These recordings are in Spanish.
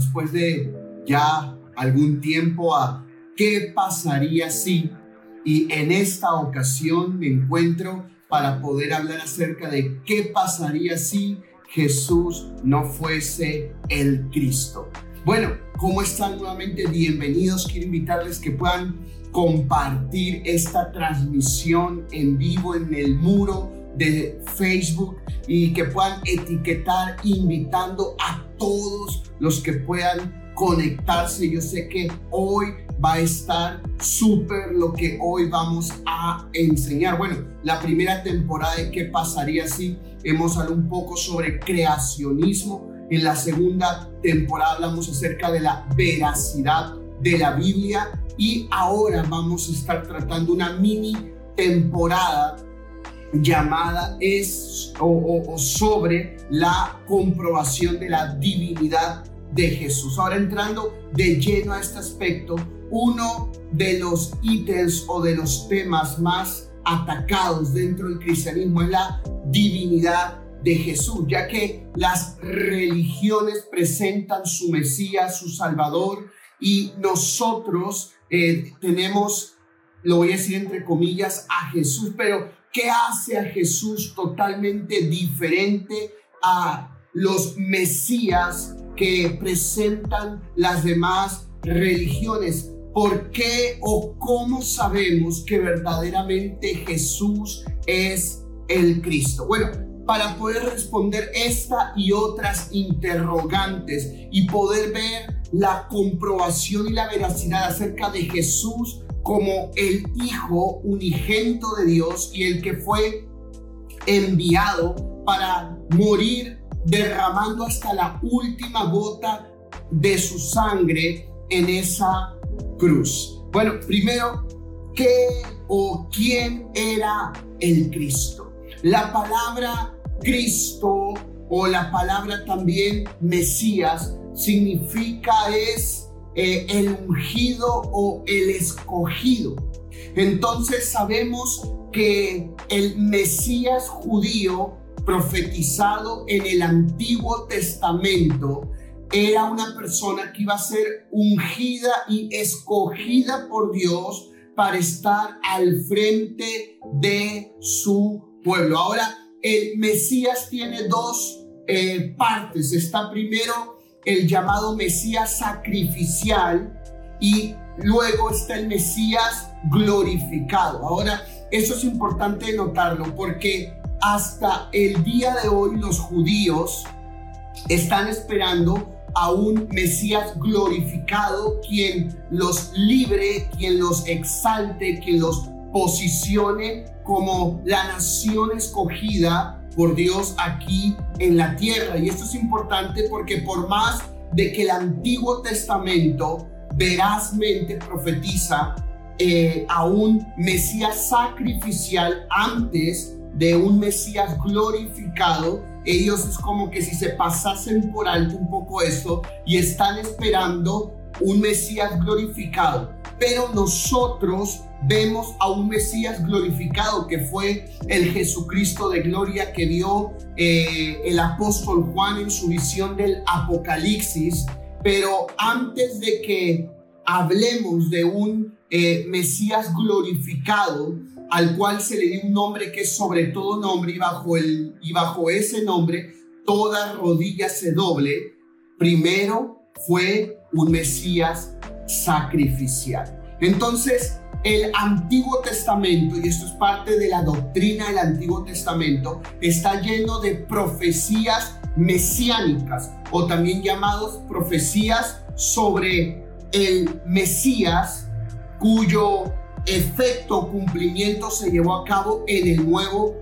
después de ya algún tiempo a ¿Qué pasaría si? Y en esta ocasión me encuentro para poder hablar acerca de qué pasaría si Jesús no fuese el Cristo. Bueno, ¿cómo están nuevamente? Bienvenidos. Quiero invitarles que puedan compartir esta transmisión en vivo en el muro de Facebook y que puedan etiquetar invitando a todos los que puedan conectarse. Yo sé que hoy va a estar súper lo que hoy vamos a enseñar. Bueno, la primera temporada de qué pasaría si hemos hablado un poco sobre creacionismo. En la segunda temporada hablamos acerca de la veracidad de la Biblia y ahora vamos a estar tratando una mini temporada llamada es o, sobre la comprobación de la divinidad de Jesús. Ahora entrando de lleno a este aspecto, uno de los ítems o de los temas más atacados dentro del cristianismo es la divinidad de Jesús, ya que las religiones presentan su Mesías, su Salvador, y nosotros eh, tenemos, lo voy a decir entre comillas, a Jesús, pero ¿Qué hace a Jesús totalmente diferente a los Mesías que presentan las demás religiones? ¿Por qué o cómo sabemos que verdaderamente Jesús es el Cristo? Bueno, para poder responder esta y otras interrogantes y poder ver la comprobación y la veracidad acerca de Jesús como el Hijo unigento de Dios y el que fue enviado para morir derramando hasta la última gota de su sangre en esa cruz. Bueno, primero, ¿qué o quién era el Cristo? La palabra Cristo o la palabra también Mesías significa es eh, el ungido o el escogido. Entonces sabemos que el Mesías judío profetizado en el Antiguo Testamento era una persona que iba a ser ungida y escogida por Dios para estar al frente de su pueblo. Ahora, el Mesías tiene dos eh, partes. Está primero el llamado Mesías sacrificial y luego está el Mesías glorificado. Ahora, eso es importante notarlo porque hasta el día de hoy los judíos están esperando a un Mesías glorificado, quien los libre, quien los exalte, quien los posicione como la nación escogida por Dios aquí en la tierra. Y esto es importante porque por más de que el Antiguo Testamento verazmente profetiza eh, a un Mesías sacrificial antes de un Mesías glorificado, ellos es como que si se pasasen por alto un poco esto y están esperando un Mesías glorificado. Pero nosotros vemos a un Mesías glorificado que fue el Jesucristo de gloria que vio eh, el apóstol Juan en su visión del Apocalipsis. Pero antes de que hablemos de un eh, Mesías glorificado, al cual se le dio un nombre que es sobre todo nombre y bajo, el, y bajo ese nombre toda rodilla se doble, primero fue un Mesías sacrificial. Entonces, el Antiguo Testamento, y esto es parte de la doctrina del Antiguo Testamento, está lleno de profecías mesiánicas o también llamados profecías sobre el Mesías cuyo efecto cumplimiento se llevó a cabo en el Nuevo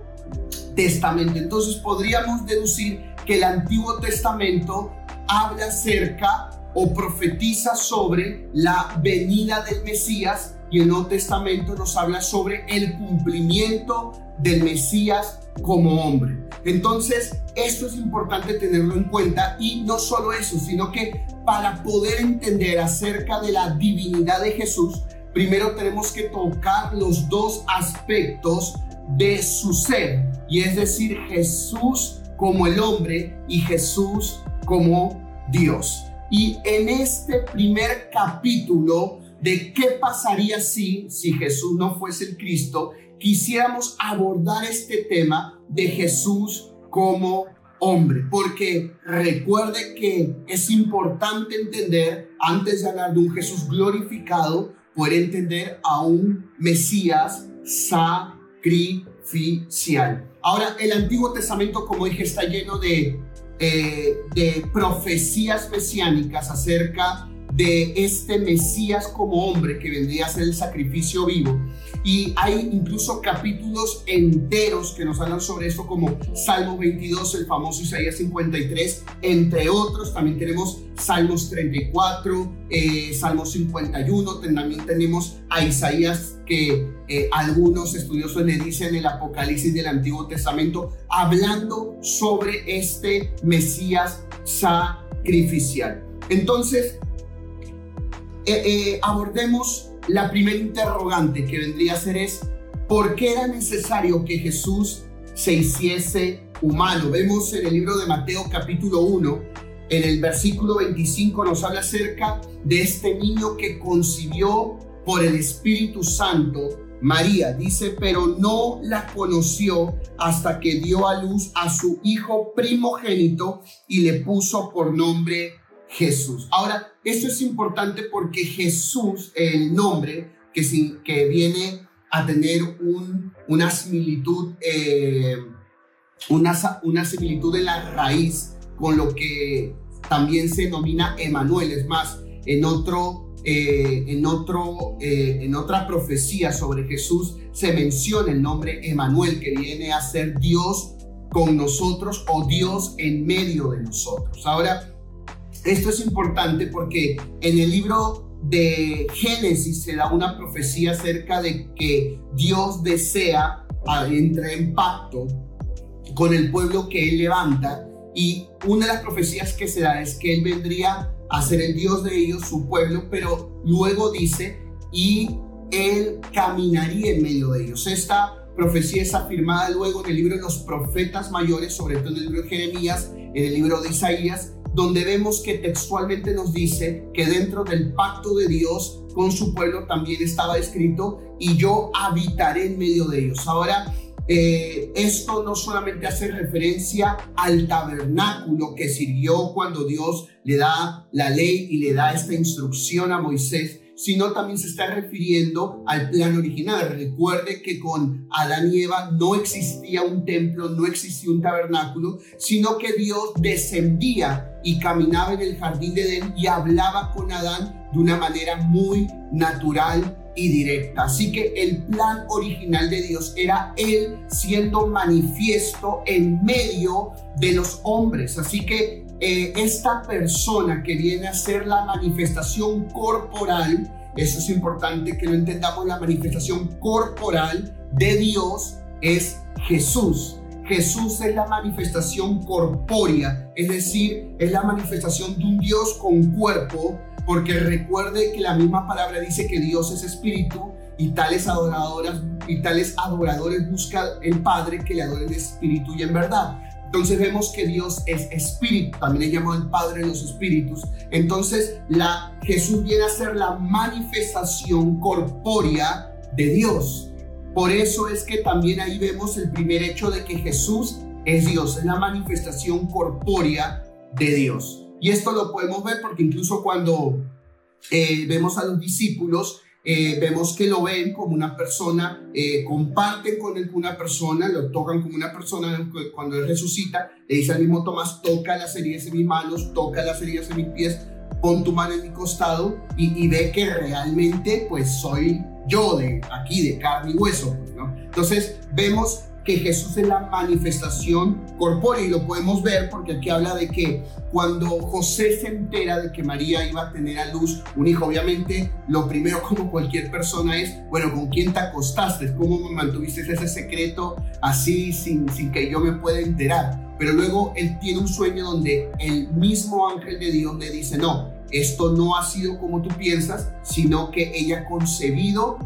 Testamento. Entonces podríamos deducir que el Antiguo Testamento habla acerca o profetiza sobre la venida del Mesías y el Nuevo Testamento nos habla sobre el cumplimiento del Mesías como hombre. Entonces, esto es importante tenerlo en cuenta y no solo eso, sino que para poder entender acerca de la divinidad de Jesús, primero tenemos que tocar los dos aspectos de su ser, y es decir, Jesús como el hombre y Jesús como Dios. Y en este primer capítulo de qué pasaría si, si Jesús no fuese el Cristo, quisiéramos abordar este tema de Jesús como hombre, porque recuerde que es importante entender, antes de hablar de un Jesús glorificado, poder entender a un Mesías sacrificial. Ahora, el Antiguo Testamento, como dije, está lleno de, eh, de profecías mesiánicas acerca de este Mesías como hombre que vendría a ser el sacrificio vivo. Y hay incluso capítulos enteros que nos hablan sobre esto, como Salmo 22, el famoso Isaías 53, entre otros. También tenemos Salmos 34, eh, Salmos 51. También tenemos a Isaías que eh, algunos estudiosos le dicen el Apocalipsis del Antiguo Testamento, hablando sobre este Mesías sacrificial. Entonces, eh, eh, abordemos la primera interrogante que vendría a ser es, ¿por qué era necesario que Jesús se hiciese humano? Vemos en el libro de Mateo capítulo 1, en el versículo 25 nos habla acerca de este niño que concibió por el Espíritu Santo María. Dice, pero no la conoció hasta que dio a luz a su hijo primogénito y le puso por nombre Jesús. Ahora, esto es importante porque Jesús, el nombre que, que viene a tener un, una similitud, eh, una, una similitud en la raíz con lo que también se denomina Emanuel. Es más, en otro, eh, en otro, eh, en otra profecía sobre Jesús se menciona el nombre Emanuel, que viene a ser Dios con nosotros o Dios en medio de nosotros. Ahora, esto es importante porque en el libro de Génesis se da una profecía acerca de que Dios desea entrar en pacto con el pueblo que Él levanta y una de las profecías que se da es que Él vendría a ser el Dios de ellos, su pueblo, pero luego dice, y Él caminaría en medio de ellos. Esta profecía es afirmada luego en el libro de los profetas mayores, sobre todo en el libro de Jeremías, en el libro de Isaías, donde vemos que textualmente nos dice que dentro del pacto de Dios con su pueblo también estaba escrito, y yo habitaré en medio de ellos. Ahora, eh, esto no solamente hace referencia al tabernáculo que sirvió cuando Dios le da la ley y le da esta instrucción a Moisés, sino también se está refiriendo al plan original. Recuerde que con Adán y Eva no existía un templo, no existía un tabernáculo, sino que Dios descendía y caminaba en el jardín de Edén y hablaba con Adán de una manera muy natural y directa. Así que el plan original de Dios era Él siendo manifiesto en medio de los hombres. Así que eh, esta persona que viene a ser la manifestación corporal, eso es importante que lo entendamos, la manifestación corporal de Dios es Jesús. Jesús es la manifestación corpórea, es decir, es la manifestación de un Dios con cuerpo, porque recuerde que la misma palabra dice que Dios es espíritu y tales adoradoras y tales adoradores buscan el Padre que le adoren en espíritu y en verdad. Entonces vemos que Dios es espíritu, también es llamado el Padre de los Espíritus. Entonces la, Jesús viene a ser la manifestación corpórea de Dios. Por eso es que también ahí vemos el primer hecho de que Jesús es Dios, es la manifestación corpórea de Dios. Y esto lo podemos ver porque incluso cuando eh, vemos a los discípulos, eh, vemos que lo ven como una persona, eh, comparten con él una persona, lo tocan como una persona cuando él resucita, le dice al mismo Tomás, toca las heridas en mis manos, toca las heridas en mis pies, pon tu mano en mi costado y, ve que realmente pues soy yo de aquí, de carne y hueso. Pues, ¿no? Entonces vemos que Jesús es la manifestación corpórea y lo podemos ver porque aquí habla de que cuando José se entera de que María iba a tener a luz un hijo, obviamente lo primero como cualquier persona es, bueno, ¿con quién te acostaste? ¿Cómo mantuviste ese secreto así sin, sin que yo me pueda enterar? Pero luego él tiene un sueño donde el mismo ángel de Dios le dice, no, esto no ha sido como tú piensas, sino que ella ha concebido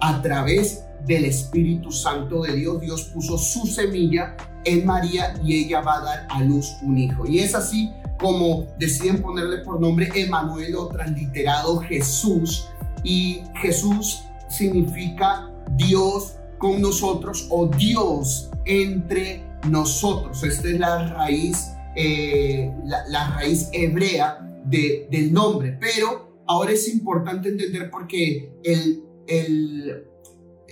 a través del Espíritu Santo de Dios. Dios puso su semilla en María y ella va a dar a luz un hijo. Y es así como deciden ponerle por nombre Emanuel o transliterado Jesús. Y Jesús significa Dios con nosotros o Dios entre nosotros. Esta es la raíz, eh, la, raíz hebrea de, del nombre. Pero ahora es importante entender porque el, el,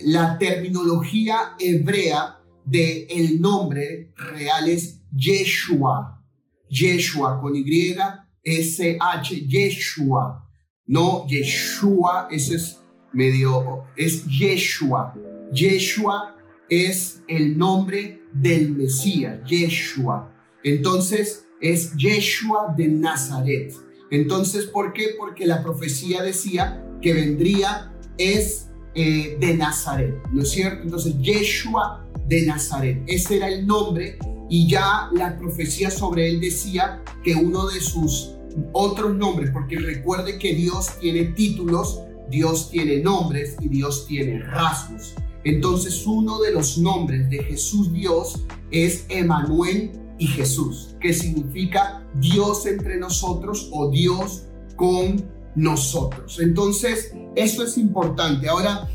la terminología hebrea del el nombre real es Yeshua. Yeshua con Y, S-H, Yeshua. No Yeshua, ese es medio, es Yeshua. Yeshua es el nombre del Mesías, Yeshua. Entonces es Yeshua de Nazaret. Entonces, ¿por qué? Porque la profecía decía que vendría es eh, de Nazaret, ¿no es cierto? Entonces, Yeshua de Nazaret, ese era el nombre y ya la profecía sobre él decía que uno de sus otros nombres, porque recuerde que Dios tiene títulos, Dios tiene nombres y Dios tiene rasgos. Entonces uno de los nombres de Jesús Dios es Emanuel y Jesús, que significa Dios entre nosotros o Dios con nosotros. Entonces, eso es importante. Ahora,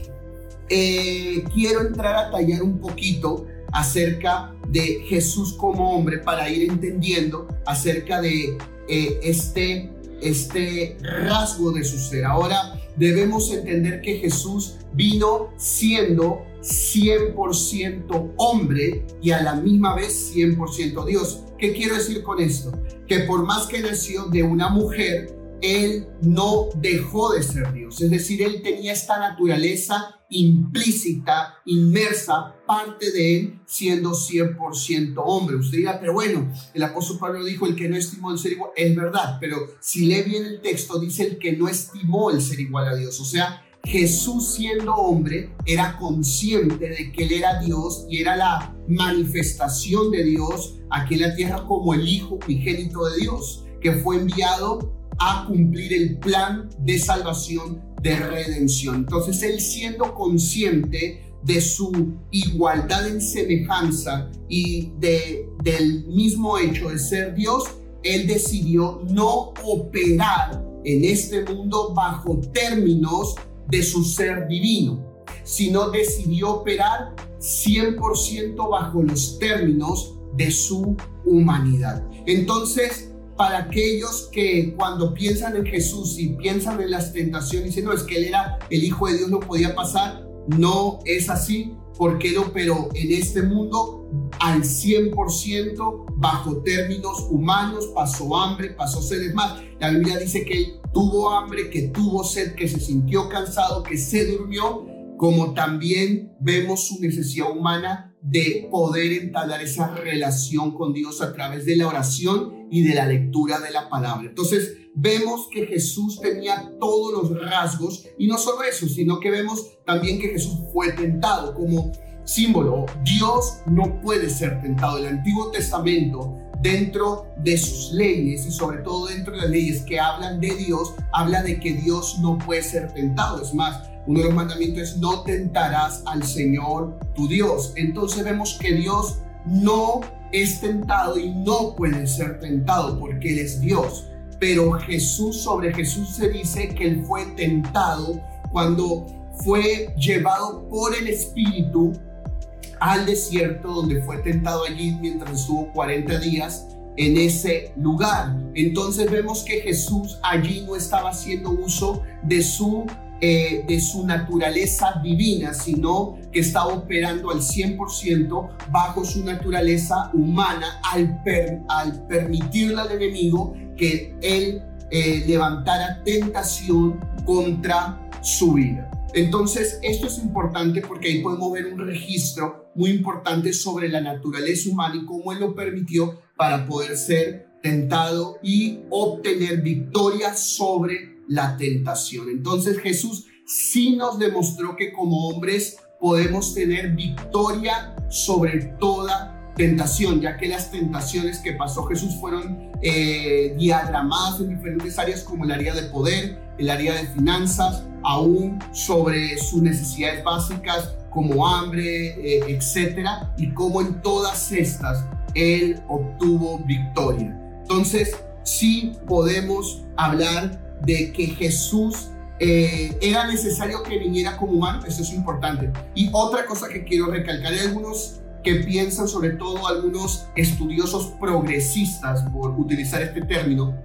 eh, quiero entrar a tallar un poquito acerca de Jesús como hombre para ir entendiendo acerca de eh, este, este rasgo de su ser. Ahora debemos entender que Jesús vino siendo 100% hombre y a la misma vez 100% Dios. ¿Qué quiero decir con esto? Que por más que nació de una mujer, él no dejó de ser Dios. Es decir, él tenía esta naturaleza implícita, inmersa, parte de él, siendo 100% hombre. Usted dirá, pero bueno, el apóstol Pablo dijo, el que no estimó el ser igual, es verdad, pero si lee bien el texto, dice el que no estimó el ser igual a Dios. O sea, Jesús siendo hombre era consciente de que él era Dios y era la manifestación de Dios aquí en la tierra como el Hijo unigénito de Dios, que fue enviado a cumplir el plan de salvación, de redención. Entonces él siendo consciente de su igualdad en semejanza y de, del mismo hecho de ser Dios, él decidió no operar en este mundo bajo términos de su ser divino, sino decidió operar 100% bajo los términos de su humanidad. Entonces, para aquellos que cuando piensan en Jesús y piensan en las tentaciones, dicen, no, es que Él era el Hijo de Dios, no podía pasar. No es así, porque Él operó en este mundo al 100% bajo términos humanos, pasó hambre, pasó sed. más, la Biblia dice que Él tuvo hambre, que tuvo sed, que se sintió cansado, que se durmió, como también vemos su necesidad humana de poder entablar esa relación con Dios a través de la oración y de la lectura de la palabra. Entonces, vemos que Jesús tenía todos los rasgos y no solo eso, sino que vemos también que Jesús fue tentado como símbolo. Dios no puede ser tentado. El Antiguo Testamento dentro de sus leyes y sobre todo dentro de las leyes que hablan de Dios, habla de que Dios no puede ser tentado. Es más, uno de los mandamientos es no tentarás al Señor tu Dios. Entonces vemos que Dios no es tentado y no puede ser tentado porque Él es Dios. Pero Jesús, sobre Jesús se dice que Él fue tentado cuando fue llevado por el Espíritu al desierto donde fue tentado allí mientras estuvo 40 días en ese lugar. Entonces vemos que Jesús allí no estaba haciendo uso de su eh, de su naturaleza divina, sino que está operando al 100% bajo su naturaleza humana al, al permitirle al enemigo que él eh, levantara tentación contra su vida. Entonces, esto es importante porque ahí podemos ver un registro muy importante sobre la naturaleza humana y cómo Él lo permitió para poder ser tentado y obtener victoria sobre la tentación. Entonces Jesús sí nos demostró que como hombres podemos tener victoria sobre toda tentación, ya que las tentaciones que pasó Jesús fueron eh, diagramadas en diferentes áreas como el área de poder, el área de finanzas, aún sobre sus necesidades básicas como hambre, eh, etcétera, y cómo en todas estas él obtuvo victoria. Entonces, sí podemos hablar de que Jesús eh, era necesario que viniera como humano, eso es importante. Y otra cosa que quiero recalcar, hay algunos que piensan, sobre todo algunos estudiosos progresistas, por utilizar este término,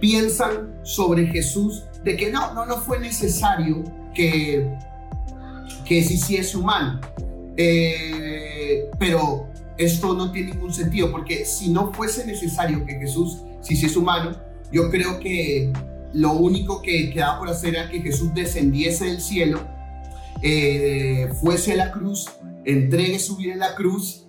piensan sobre Jesús de que no, no, no fue necesario que, que se hiciese humano. Eh, pero esto no tiene ningún sentido, porque si no fuese necesario que Jesús se hiciese humano, yo creo que lo único que quedaba por hacer era que Jesús descendiese del cielo, eh, fuese a la cruz, entregue su vida en la cruz,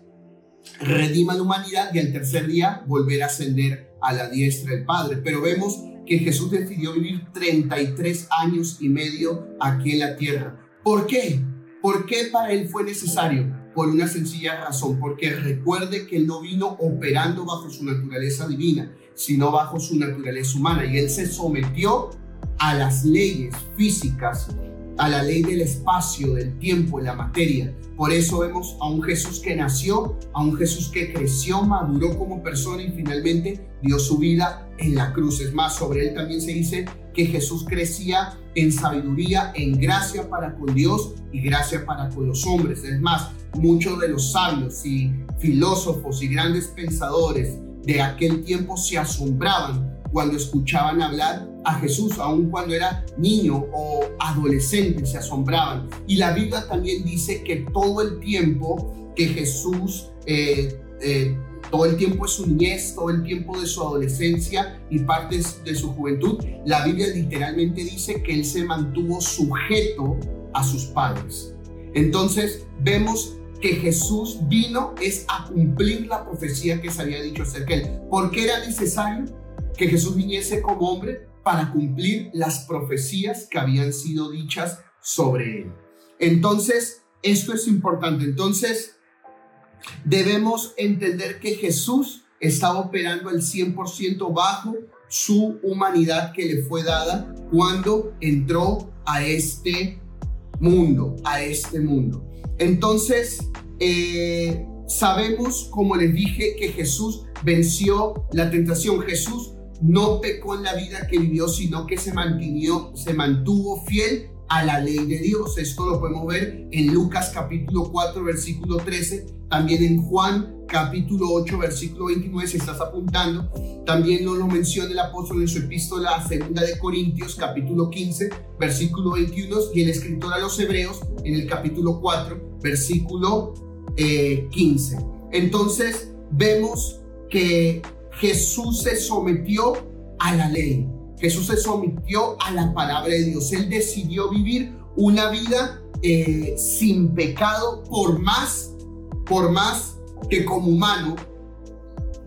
redima la humanidad y al tercer día volver a ascender a la diestra del Padre. Pero vemos que Jesús decidió vivir 33 años y medio aquí en la tierra. ¿Por qué? ¿Por qué para él fue necesario? Por una sencilla razón, porque recuerde que él no vino operando bajo su naturaleza divina, sino bajo su naturaleza humana. Y él se sometió a las leyes físicas, a la ley del espacio, del tiempo, la materia. Por eso vemos a un Jesús que nació, a un Jesús que creció, maduró como persona y finalmente dio su vida en la cruz. Es más, sobre él también se dice que Jesús crecía en sabiduría, en gracia para con Dios y gracia para con los hombres. Es más, muchos de los sabios y filósofos y grandes pensadores de aquel tiempo se asombraban cuando escuchaban hablar a Jesús, aun cuando era niño o adolescente, se asombraban. Y la Biblia también dice que todo el tiempo que Jesús, eh, eh, todo el tiempo de su niñez, todo el tiempo de su adolescencia y partes de su juventud, la Biblia literalmente dice que él se mantuvo sujeto a sus padres. Entonces vemos que Jesús vino es a cumplir la profecía que se había dicho acerca de él. ¿Por qué era necesario que Jesús viniese como hombre? Para cumplir las profecías que habían sido dichas sobre él. Entonces, esto es importante. Entonces, debemos entender que Jesús estaba operando al 100% bajo su humanidad que le fue dada cuando entró a este mundo, a este mundo. Entonces, eh, sabemos, como les dije, que Jesús venció la tentación. Jesús no pecó en la vida que vivió, sino que se, mantuvo, se mantuvo fiel a la ley de Dios. Esto lo podemos ver en Lucas capítulo 4, versículo 13, también en Juan capítulo 8, versículo 29, si estás apuntando. También nos lo menciona el apóstol en su epístola segunda de Corintios, capítulo 15, versículo 21, y el escritor a los hebreos en el capítulo 4, versículo 15. Eh, Entonces vemos que Jesús se sometió a la ley. Jesús se sometió a la palabra de Dios. Él decidió vivir una vida eh, sin pecado por más, por más que como humano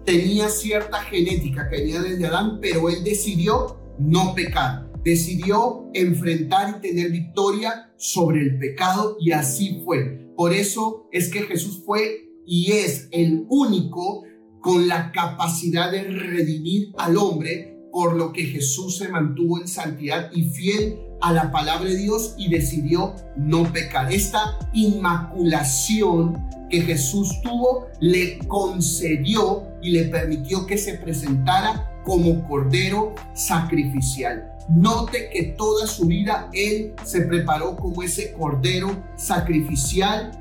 tenía cierta genética que venía desde Adán, pero él decidió no pecar. Decidió enfrentar y tener victoria sobre el pecado y así fue. Por eso es que Jesús fue y es el único con la capacidad de redimir al hombre, por lo que Jesús se mantuvo en santidad y fiel a la palabra de Dios y decidió no pecar. Esta inmaculación que Jesús tuvo le concedió y le permitió que se presentara como cordero sacrificial. Note que toda su vida Él se preparó como ese cordero sacrificial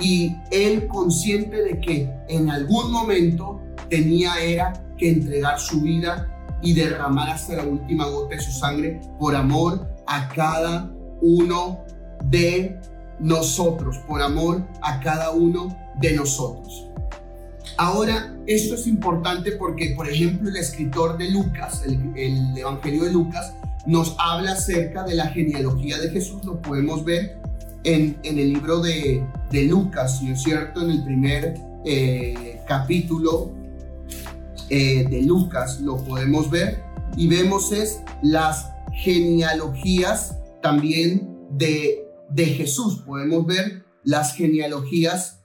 y Él consciente de que en algún momento tenía era que entregar su vida y derramar hasta la última gota de su sangre por amor a cada uno de nosotros, por amor a cada uno de nosotros. Ahora, esto es importante porque, por ejemplo, el escritor de Lucas, el, Evangelio de Lucas, nos habla acerca de la genealogía de Jesús, lo podemos ver en, el libro de, Lucas, ¿no es cierto? En el primer eh, capítulo eh, de Lucas lo podemos ver y vemos es las genealogías también de, de Jesús. Podemos ver las genealogías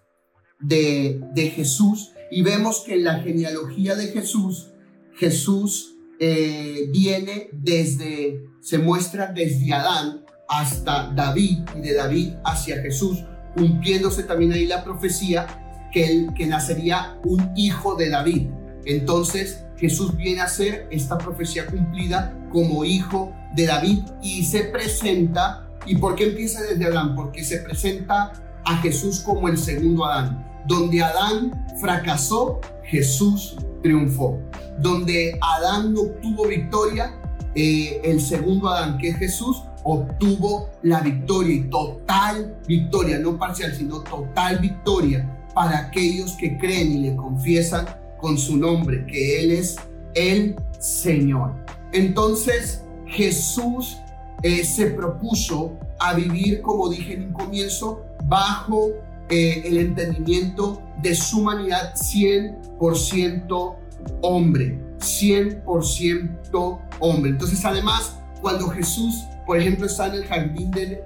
de, de Jesús y vemos que en la genealogía de Jesús, Jesús eh, viene desde, se muestra desde Adán hasta David y de David hacia Jesús, cumpliéndose también ahí la profecía que, él, que nacería un hijo de David. Entonces Jesús viene a ser esta profecía cumplida como hijo de David y se presenta, ¿y por qué empieza desde Adán? Porque se presenta a Jesús como el segundo Adán. Donde Adán fracasó, Jesús triunfó. Donde Adán no obtuvo victoria, eh, el segundo Adán, que es Jesús, obtuvo la victoria y total victoria, no parcial, sino total victoria para aquellos que creen y le confiesan con su nombre, que Él es el Señor. Entonces Jesús eh, se propuso a vivir, como dije en un comienzo, bajo eh, el entendimiento de su humanidad 100% hombre, 100% hombre. Entonces, además, cuando Jesús, por ejemplo, está en el jardín de,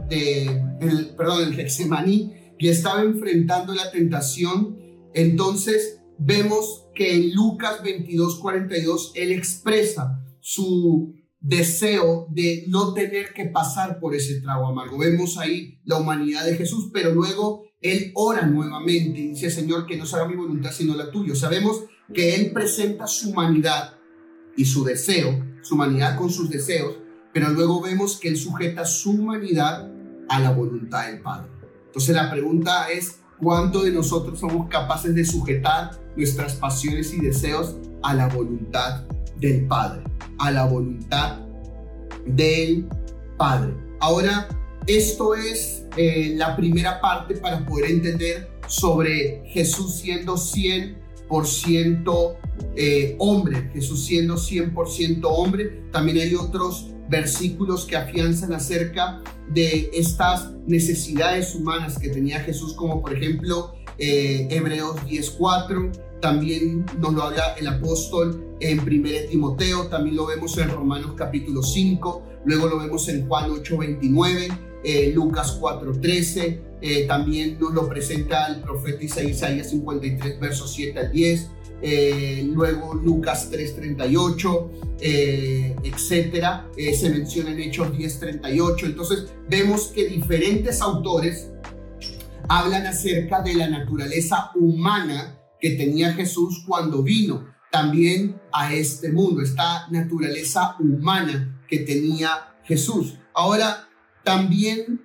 el, perdón, el Getsemaní y estaba enfrentando la tentación, entonces vemos que en Lucas 22, 42, él expresa su deseo de no tener que pasar por ese trago amargo. Vemos ahí la humanidad de Jesús, pero luego él ora nuevamente y dice, Señor, que no se mi voluntad sino la tuya. Sabemos que él presenta su humanidad y su deseo, su humanidad con sus deseos, pero luego vemos que él sujeta su humanidad a la voluntad del Padre. Entonces la pregunta es, ¿cuánto de nosotros somos capaces de sujetar nuestras pasiones y deseos a la voluntad del Padre? A la voluntad del Padre. Ahora, esto es eh, la primera parte para poder entender sobre Jesús siendo 100% eh, hombre, Jesús siendo 100% hombre. También hay otros versículos que afianzan acerca de estas necesidades humanas que tenía Jesús, como por ejemplo eh, Hebreos 10.4, también nos lo habla el apóstol en 1 Timoteo, también lo vemos en Romanos capítulo 5, luego lo vemos en Juan 8.29 eh, Lucas 4.13, eh, también nos lo presenta el profeta Isaías 53, versos 7 al 10, eh, luego Lucas 3.38, etcétera, se menciona en Hechos 10.38, entonces vemos que diferentes autores hablan acerca de la naturaleza humana que tenía Jesús cuando vino también a este mundo, esta naturaleza humana que tenía Jesús. Ahora, también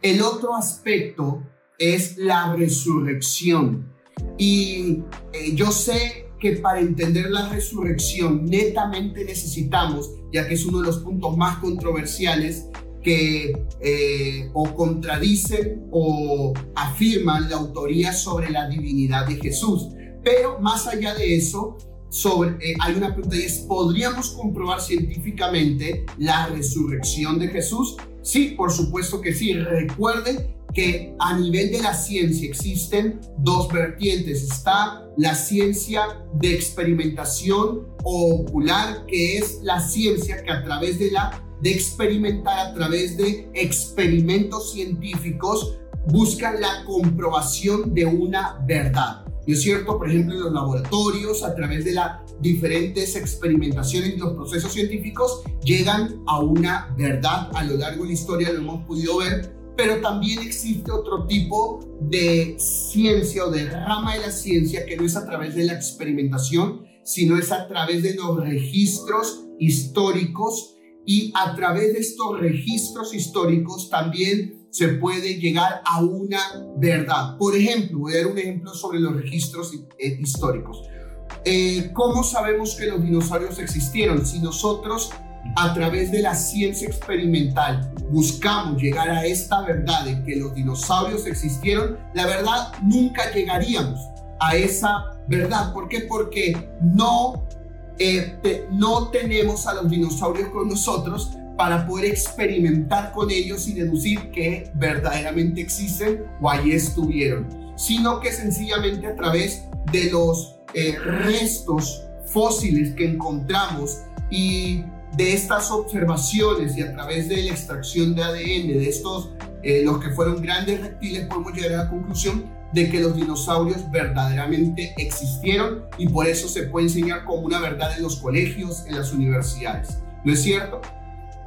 el otro aspecto es la resurrección. Y eh, yo sé que para entender la resurrección netamente necesitamos, ya que es uno de los puntos más controversiales, que eh, o contradicen o afirman la autoría sobre la divinidad de Jesús. Pero más allá de eso, sobre, eh, hay una pregunta y es, ¿podríamos comprobar científicamente la resurrección de Jesús? Sí, por supuesto que sí. Recuerde que a nivel de la ciencia existen dos vertientes. Está la ciencia de experimentación ocular, que es la ciencia que a través de la de experimentar a través de experimentos científicos buscan la comprobación de una verdad. ¿No es cierto? Por ejemplo, en los laboratorios, a través de las diferentes experimentaciones y los procesos científicos, llegan a una verdad. A lo largo de la historia lo hemos podido ver, pero también existe otro tipo de ciencia o de rama de la ciencia que no es a través de la experimentación, sino es a través de los registros históricos y a través de estos registros históricos también se puede llegar a una verdad. Por ejemplo, voy a dar un ejemplo sobre los registros eh, históricos. Eh, ¿Cómo sabemos que los dinosaurios existieron? Si nosotros a través de la ciencia experimental buscamos llegar a esta verdad de que los dinosaurios existieron, la verdad nunca llegaríamos a esa verdad. ¿Por qué? Porque no, eh, no tenemos a los dinosaurios con nosotros, para poder experimentar con ellos y deducir que verdaderamente existen o allí estuvieron, sino que sencillamente a través de los eh, restos fósiles que encontramos y de estas observaciones y a través de la extracción de ADN de estos, eh, los que fueron grandes reptiles, podemos llegar a la conclusión de que los dinosaurios verdaderamente existieron y por eso se puede enseñar como una verdad en los colegios, en las universidades. ¿No es cierto?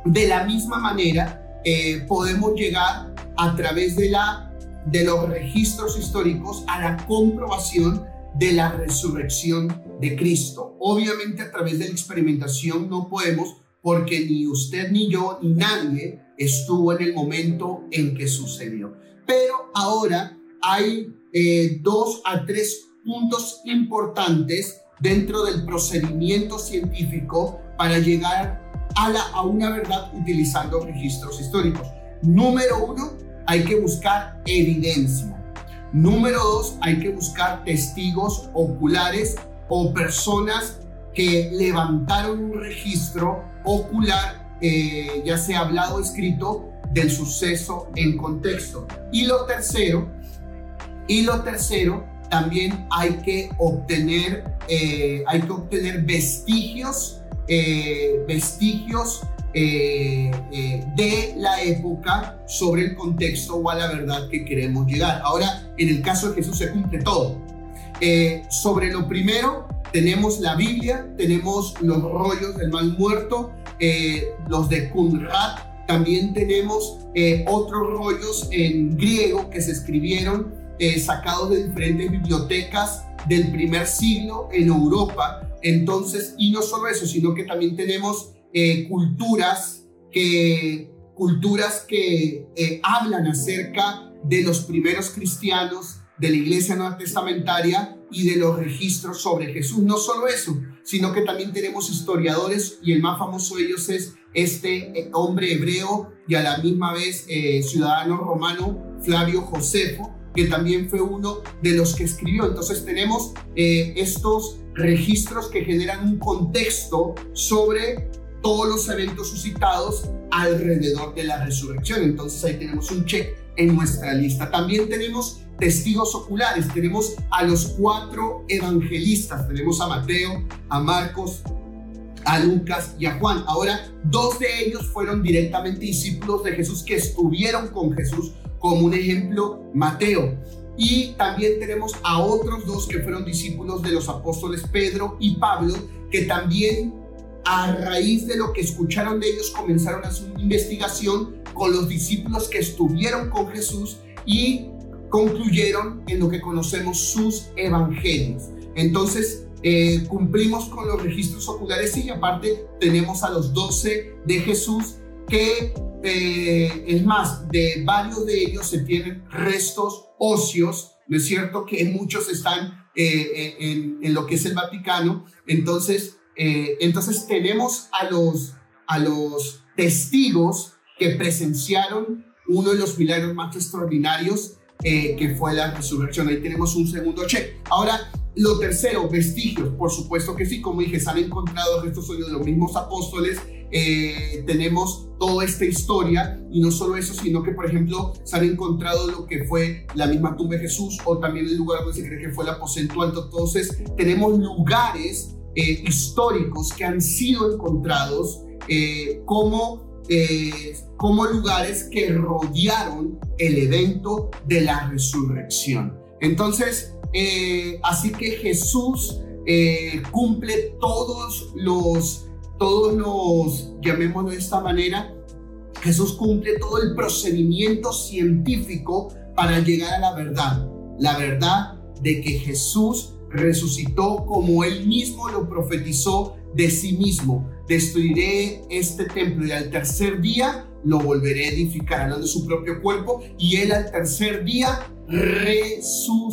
De la misma manera, eh, podemos llegar a través de, la, de los registros históricos a la comprobación de la resurrección de Cristo. Obviamente a través de la experimentación no podemos porque ni usted ni yo ni nadie estuvo en el momento en que sucedió. Pero ahora hay eh, dos a tres puntos importantes dentro del procedimiento científico para llegar a, a una verdad utilizando registros históricos. Número uno, hay que buscar evidencia. Número dos, hay que buscar testigos oculares o personas que levantaron un registro ocular, eh, ya sea hablado o escrito, del suceso en contexto. Y lo tercero, y lo tercero, también hay que obtener, eh, hay que obtener vestigios, eh, vestigios de la época sobre el contexto o a la verdad que queremos llegar. Ahora, en el caso de Jesús se cumple todo. Sobre lo primero, tenemos la Biblia, tenemos los rollos del mal muerto, eh, los de Kunrat, también tenemos eh, otros rollos en griego que se escribieron eh, sacados de diferentes bibliotecas del primer siglo en Europa. Entonces, y no solo eso, sino que también tenemos culturas que, culturas que hablan acerca de los primeros cristianos, de la iglesia nueva testamentaria y de los registros sobre Jesús. No solo eso, sino que también tenemos historiadores y el más famoso de ellos es este eh, hombre hebreo y a la misma vez eh, ciudadano romano Flavio Josefo, que también fue uno de los que escribió. Entonces tenemos eh, estos registros que generan un contexto sobre todos los eventos suscitados alrededor de la resurrección. Entonces ahí tenemos un check en nuestra lista. También tenemos testigos oculares. Tenemos a los cuatro evangelistas. Tenemos a Mateo, a Marcos, a Lucas y a Juan. Ahora, dos de ellos fueron directamente discípulos de Jesús que estuvieron con Jesús, como un ejemplo, Mateo. Y también tenemos a otros dos que fueron discípulos de los apóstoles Pedro y Pablo, que también a raíz de lo que escucharon de ellos comenzaron a hacer una investigación con los discípulos que estuvieron con Jesús y concluyeron en lo que conocemos sus evangelios. Entonces, eh, cumplimos con los registros oculares y aparte tenemos a los doce de Jesús que eh, es más, de varios de ellos se tienen restos óseos, ¿no es cierto? Que muchos están eh, en, lo que es el Vaticano. Entonces, entonces tenemos a los, a los testigos que presenciaron uno de los milagros más extraordinarios eh, que fue la resurrección. Ahí tenemos un segundo check. Ahora, lo tercero, vestigios. Por supuesto que sí, como dije, se han encontrado estos son de los mismos apóstoles. Eh, tenemos toda esta historia y no solo eso, sino que, por ejemplo, se han encontrado lo que fue la misma tumba de Jesús o también el lugar donde se cree que fue el aposento alto. Entonces, tenemos lugares eh, históricos que han sido encontrados como eh, como lugares que rodearon el evento de la resurrección. Entonces, eh, así que Jesús eh, cumple todos los, todos los, llamémoslo de esta manera, Jesús cumple todo el procedimiento científico para llegar a la verdad. La verdad de que Jesús resucitó como él mismo lo profetizó de sí mismo destruiré este templo y al tercer día lo volveré a edificar, hablando de su propio cuerpo, y él al tercer día resucitó,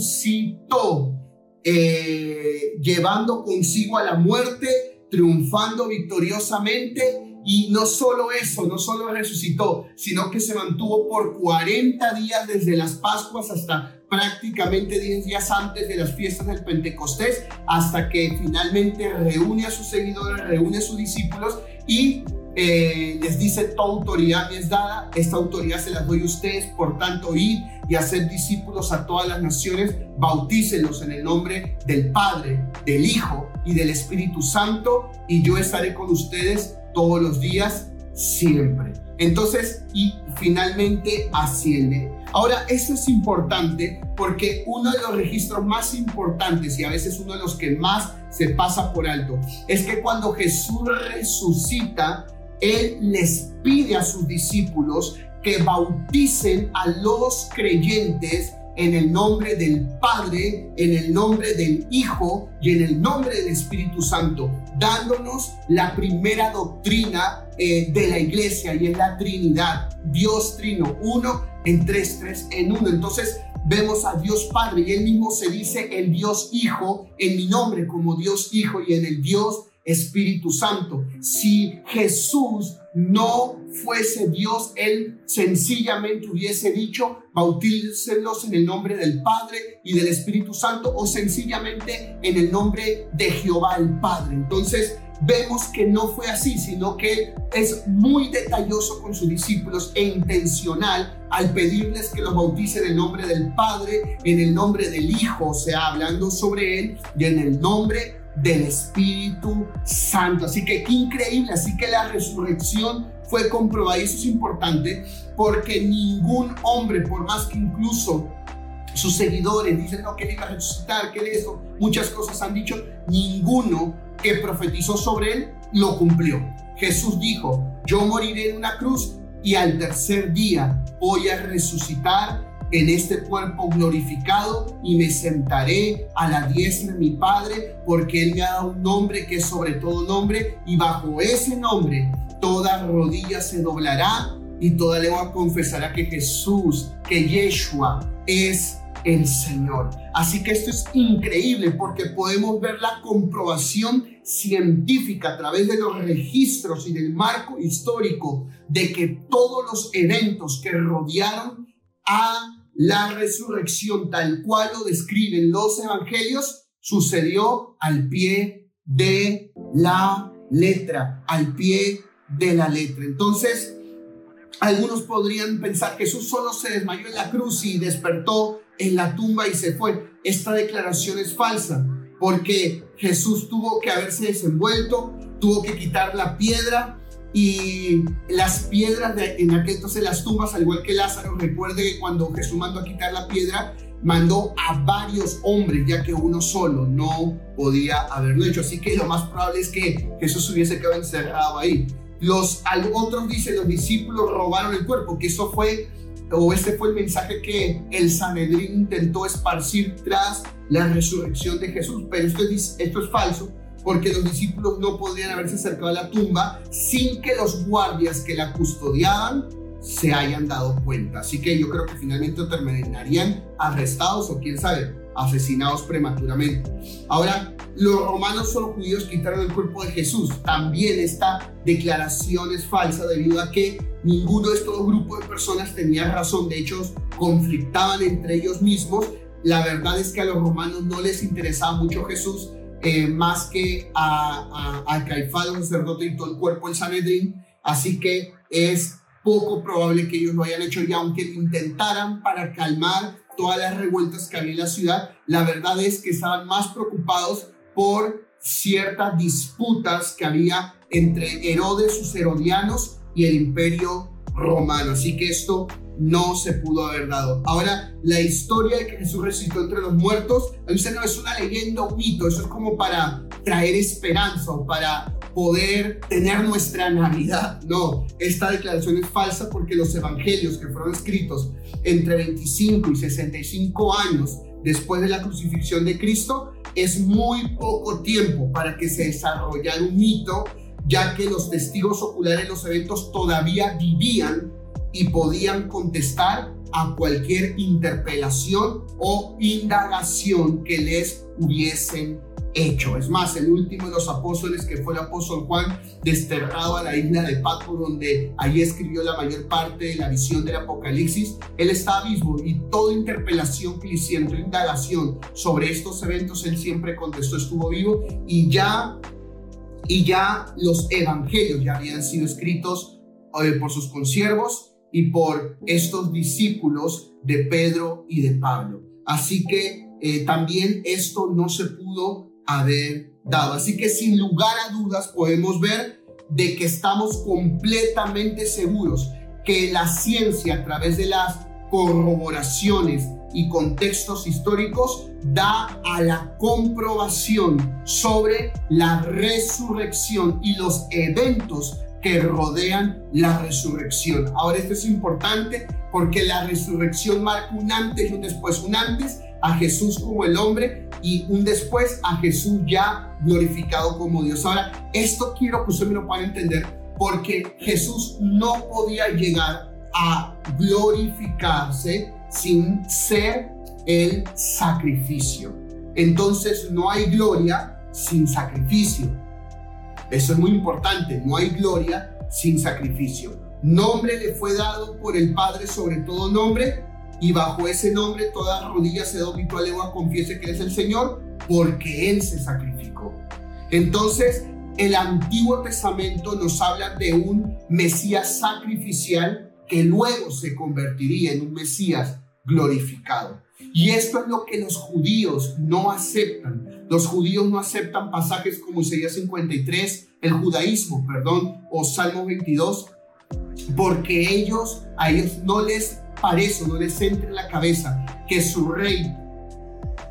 eh, llevando consigo a la muerte, triunfando victoriosamente. Y no solo eso, no solo resucitó, sino que se mantuvo por 40 días desde las Pascuas hasta prácticamente 10 días antes de las fiestas del Pentecostés, hasta que finalmente reúne a sus seguidores, reúne a sus discípulos y eh, les dice, toda autoridad me es dada, esta autoridad se las doy a ustedes, por tanto, ir y hacer discípulos a todas las naciones, bautícenlos en el nombre del Padre, del Hijo y del Espíritu Santo, y yo estaré con ustedes todos los días, siempre. Entonces, y finalmente asciende. Ahora, esto es importante porque uno de los registros más importantes y a veces uno de los que más se pasa por alto es que cuando Jesús resucita, Él les pide a sus discípulos que bauticen a los creyentes en el nombre del Padre, en el nombre del Hijo y en el nombre del Espíritu Santo, dándonos la primera doctrina eh, de la iglesia y es la Trinidad, Dios Trino, uno en tres, tres en uno. Entonces vemos a Dios Padre y él mismo se dice el Dios Hijo en mi nombre como Dios Hijo y en el Dios Espíritu Santo. Si Jesús no fuese Dios, Él sencillamente hubiese dicho, bautícenlos en el nombre del Padre y del Espíritu Santo o sencillamente en el nombre de Jehová el Padre. Entonces vemos que no fue así, sino que es muy detalloso con sus discípulos e intencional al pedirles que los bauticen en el nombre del Padre, en el nombre del Hijo, o sea, hablando sobre Él y en el nombre del Espíritu Santo. Así que qué increíble, así que la resurrección fue comprobada y eso es importante porque ningún hombre, por más que incluso sus seguidores dicen, no, que él iba a resucitar, que eso, muchas cosas han dicho, ninguno que profetizó sobre él lo cumplió. Jesús dijo, yo moriré en una cruz y al tercer día voy a resucitar en este cuerpo glorificado y me sentaré a la diestra de mi Padre porque Él me ha dado un nombre que es sobre todo nombre y bajo ese nombre toda rodilla se doblará y toda lengua confesará que Jesús, que Yeshua es el Señor. Así que esto es increíble porque podemos ver la comprobación científica a través de los registros y del marco histórico de que todos los eventos que rodearon a la resurrección tal cual lo describen los evangelios sucedió al pie de la letra, al pie de la letra. Entonces, algunos podrían pensar que Jesús solo se desmayó en la cruz y despertó en la tumba y se fue. Esta declaración es falsa porque Jesús tuvo que haberse desenvuelto, tuvo que quitar la piedra, y las piedras de, en aquel entonces las tumbas, al igual que Lázaro, recuerde que cuando Jesús mandó a quitar la piedra, mandó a varios hombres, ya que uno solo no podía haberlo hecho. Así que lo más probable es que Jesús hubiese quedado encerrado ahí. Los otros dicen, los discípulos robaron el cuerpo, que eso fue, o este fue el mensaje que el Sanedrín intentó esparcir tras la resurrección de Jesús. Pero esto es, esto es falso porque los discípulos no podrían haberse acercado a la tumba sin que los guardias que la custodiaban se hayan dado cuenta. Así que yo creo que finalmente terminarían arrestados o quién sabe, asesinados prematuramente. Ahora, los romanos solo judíos quitaron el cuerpo de Jesús. También esta declaración es falsa debido a que ninguno de estos grupos de personas tenía razón. De hecho, conflictaban entre ellos mismos. La verdad es que a los romanos no les interesaba mucho Jesús eh, más que a, a, a el sacerdote y todo el cuerpo del Sanedrín, así que es poco probable que ellos lo hayan hecho. Y aunque intentaran para calmar todas las revueltas que había en la ciudad, la verdad es que estaban más preocupados por ciertas disputas que había entre Herodes, sus herodianos y el imperio romano. Así que esto no se pudo haber dado. Ahora, la historia de que Jesús resucitó entre los muertos, eso no es una leyenda o mito, eso es como para traer esperanza o para poder tener nuestra Navidad. No, esta declaración es falsa porque los evangelios que fueron escritos entre 25 y 65 años después de la crucifixión de Cristo es muy poco tiempo para que se desarrollara un mito, ya que los testigos oculares de los eventos todavía vivían y podían contestar a cualquier interpelación o indagación que les hubiesen hecho. Es más, el último de los apóstoles, que fue el apóstol Juan, desterrado a la isla de Patmos, donde allí escribió la mayor parte de la visión del Apocalipsis, él estaba vivo y toda interpelación que le hicieron, indagación sobre estos eventos, él siempre contestó, estuvo vivo y ya, y ya los evangelios ya habían sido escritos eh, por sus consiervos y por estos discípulos de Pedro y de Pablo. Así que eh, también esto no se pudo haber dado. Así que sin lugar a dudas podemos ver de que estamos completamente seguros que la ciencia a través de las corroboraciones y contextos históricos da a la comprobación sobre la resurrección y los eventos que rodean la resurrección. Ahora esto es importante porque la resurrección marca un antes y un después, un antes a Jesús como el hombre y un después a Jesús ya glorificado como Dios. Ahora, esto quiero que usted me lo pueda entender porque Jesús no podía llegar a glorificarse sin ser el sacrificio. Entonces no hay gloria sin sacrificio. Eso es muy importante, no hay gloria sin sacrificio. Nombre le fue dado por el Padre sobre todo nombre y bajo ese nombre toda rodilla se dobla y lengua confiese que es el Señor porque Él se sacrificó. Entonces el Antiguo Testamento nos habla de un Mesías sacrificial que luego se convertiría en un Mesías glorificado. Y esto es lo que los judíos no aceptan. Los judíos no aceptan pasajes como Isaías 53, el judaísmo, perdón, o Salmo 22, porque ellos, a ellos no les parece, no les entra en la cabeza que su rey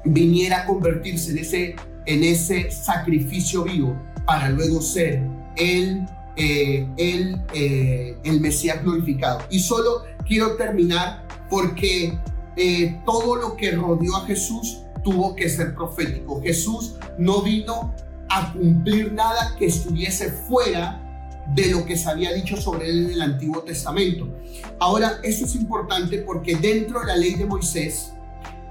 viniera a convertirse en ese, en ese sacrificio vivo para luego ser el, eh, el, eh, el Mesías glorificado. Y solo quiero terminar porque eh, todo lo que rodeó a Jesús tuvo que ser profético. Jesús no vino a cumplir nada que estuviese fuera de lo que se había dicho sobre él en el Antiguo Testamento. Ahora, eso es importante porque dentro de la ley de Moisés,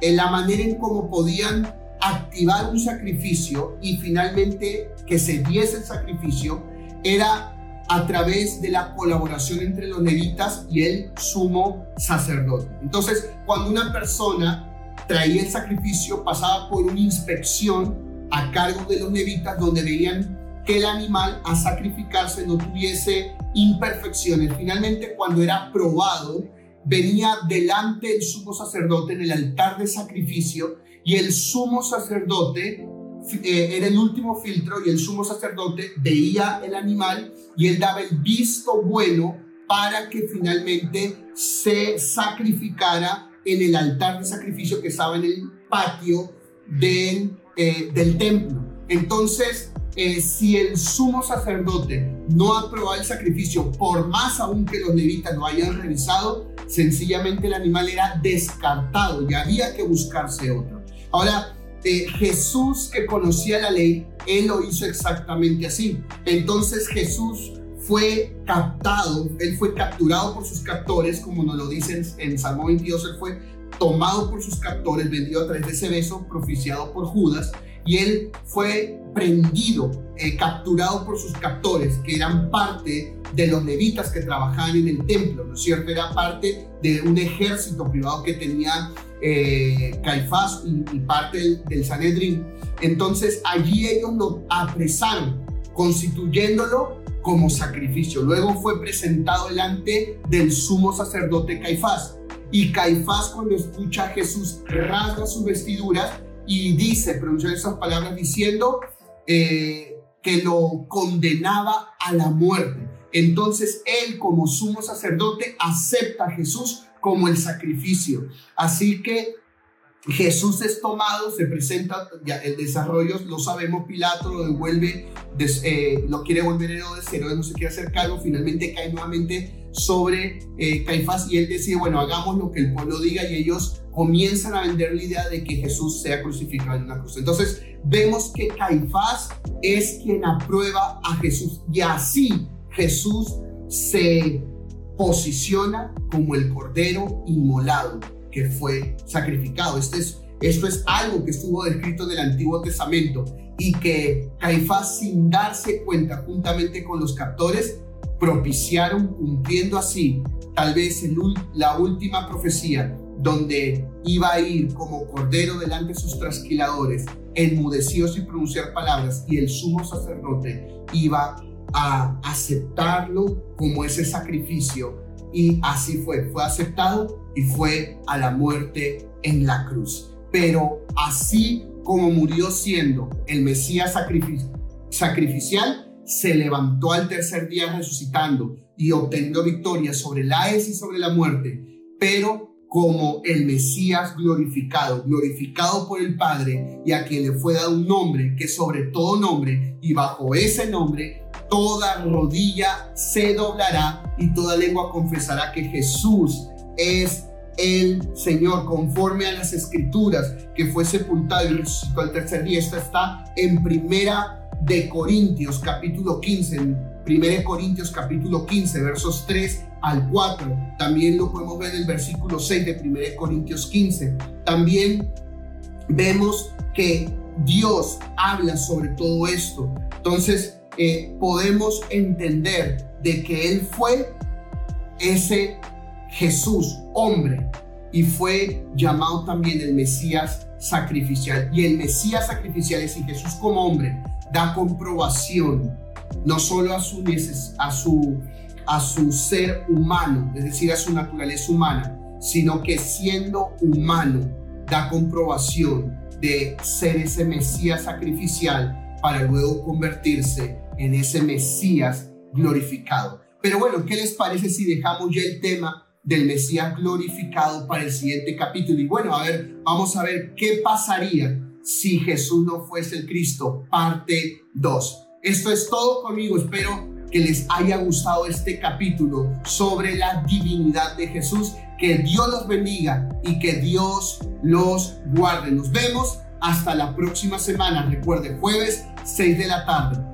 en la manera en cómo podían activar un sacrificio y finalmente que se diese el sacrificio era a través de la colaboración entre los levitas y el sumo sacerdote. Entonces, cuando una persona traía el sacrificio, pasaba por una inspección a cargo de los levitas donde veían que el animal a sacrificarse no tuviese imperfecciones. Finalmente, cuando era probado, venía delante del sumo sacerdote en el altar de sacrificio y el sumo sacerdote eh, era el último filtro y el sumo sacerdote veía el animal y él daba el visto bueno para que finalmente se sacrificara en el altar de sacrificio que estaba en el patio del, eh, templo. Entonces, eh, si el sumo sacerdote no aprobaba el sacrificio, por más aún que los levitas lo hayan revisado, sencillamente el animal era descartado y había que buscarse otro. Ahora, Jesús que conocía la ley, él lo hizo exactamente así. Entonces Jesús fue captado, él fue capturado por sus captores, como nos lo dicen en Salmo 22, él fue tomado por sus captores, vendido a través de ese beso propiciado por Judas, y él fue prendido, eh, capturado por sus captores, que eran parte de los levitas que trabajaban en el templo, ¿no es cierto? Era parte de un ejército privado que tenía eh, Caifás y, parte del, del, Sanedrín. Entonces allí ellos lo apresaron, constituyéndolo como sacrificio. Luego fue presentado delante del sumo sacerdote Caifás. Y Caifás cuando escucha a Jesús rasga sus vestiduras y dice, pronuncia esas palabras diciendo eh, que lo condenaba a la muerte. Entonces él como sumo sacerdote acepta a Jesús como el sacrificio. Así que Jesús es tomado, se presenta, ya el desarrollo lo sabemos, Pilato lo devuelve, eh, lo quiere volver Herodes, Herodes no se quiere hacer cargo, finalmente cae nuevamente sobre eh, Caifás y él decide, bueno, hagamos lo que el pueblo diga y ellos comienzan a vender la idea de que Jesús sea crucificado en una cruz. Entonces vemos que Caifás es quien aprueba a Jesús y así Jesús se posiciona como el cordero inmolado que fue sacrificado. Este es, esto es algo que estuvo descrito en el Antiguo Testamento y que Caifás sin darse cuenta juntamente con los captores propiciaron cumpliendo así tal vez en la última profecía donde iba a ir como cordero delante de sus trasquiladores, enmudecido sin pronunciar palabras, y el sumo sacerdote iba a aceptarlo como ese sacrificio. Y así fue, fue aceptado y fue a la muerte en la cruz. Pero así como murió siendo el Mesías sacrificial, se levantó al tercer día resucitando y obteniendo victoria sobre la es y sobre la muerte, pero como el Mesías glorificado, glorificado por el Padre y a quien le fue dado un nombre que sobre todo nombre y bajo ese nombre toda rodilla se doblará y toda lengua confesará que Jesús es el Señor conforme a las escrituras que fue sepultado y resucitó al tercer día. Esto está en primera de Corintios capítulo 15, en primera de Corintios capítulo 15 versos 3 al 4. También lo podemos ver en el versículo 6 de primera de Corintios 15. También vemos que Dios habla sobre todo esto. Entonces, eh, podemos entender de que Él fue ese Jesús, hombre, y fue llamado también el Mesías sacrificial. Y el Mesías sacrificial es y Jesús como hombre da comprobación no solo a su, a su, a su ser humano, es decir, a su naturaleza humana, sino que siendo humano da comprobación de ser ese Mesías sacrificial para luego convertirse en ese Mesías glorificado. Pero bueno, ¿qué les parece si dejamos ya el tema del Mesías glorificado para el siguiente capítulo? Y bueno, a ver, vamos a ver qué pasaría si Jesús no fuese el Cristo, parte 2. Esto es todo conmigo, espero que les haya gustado este capítulo sobre la divinidad de Jesús. Que Dios los bendiga y que Dios los guarde. Nos vemos hasta la próxima semana. Recuerde, jueves 6 de la tarde.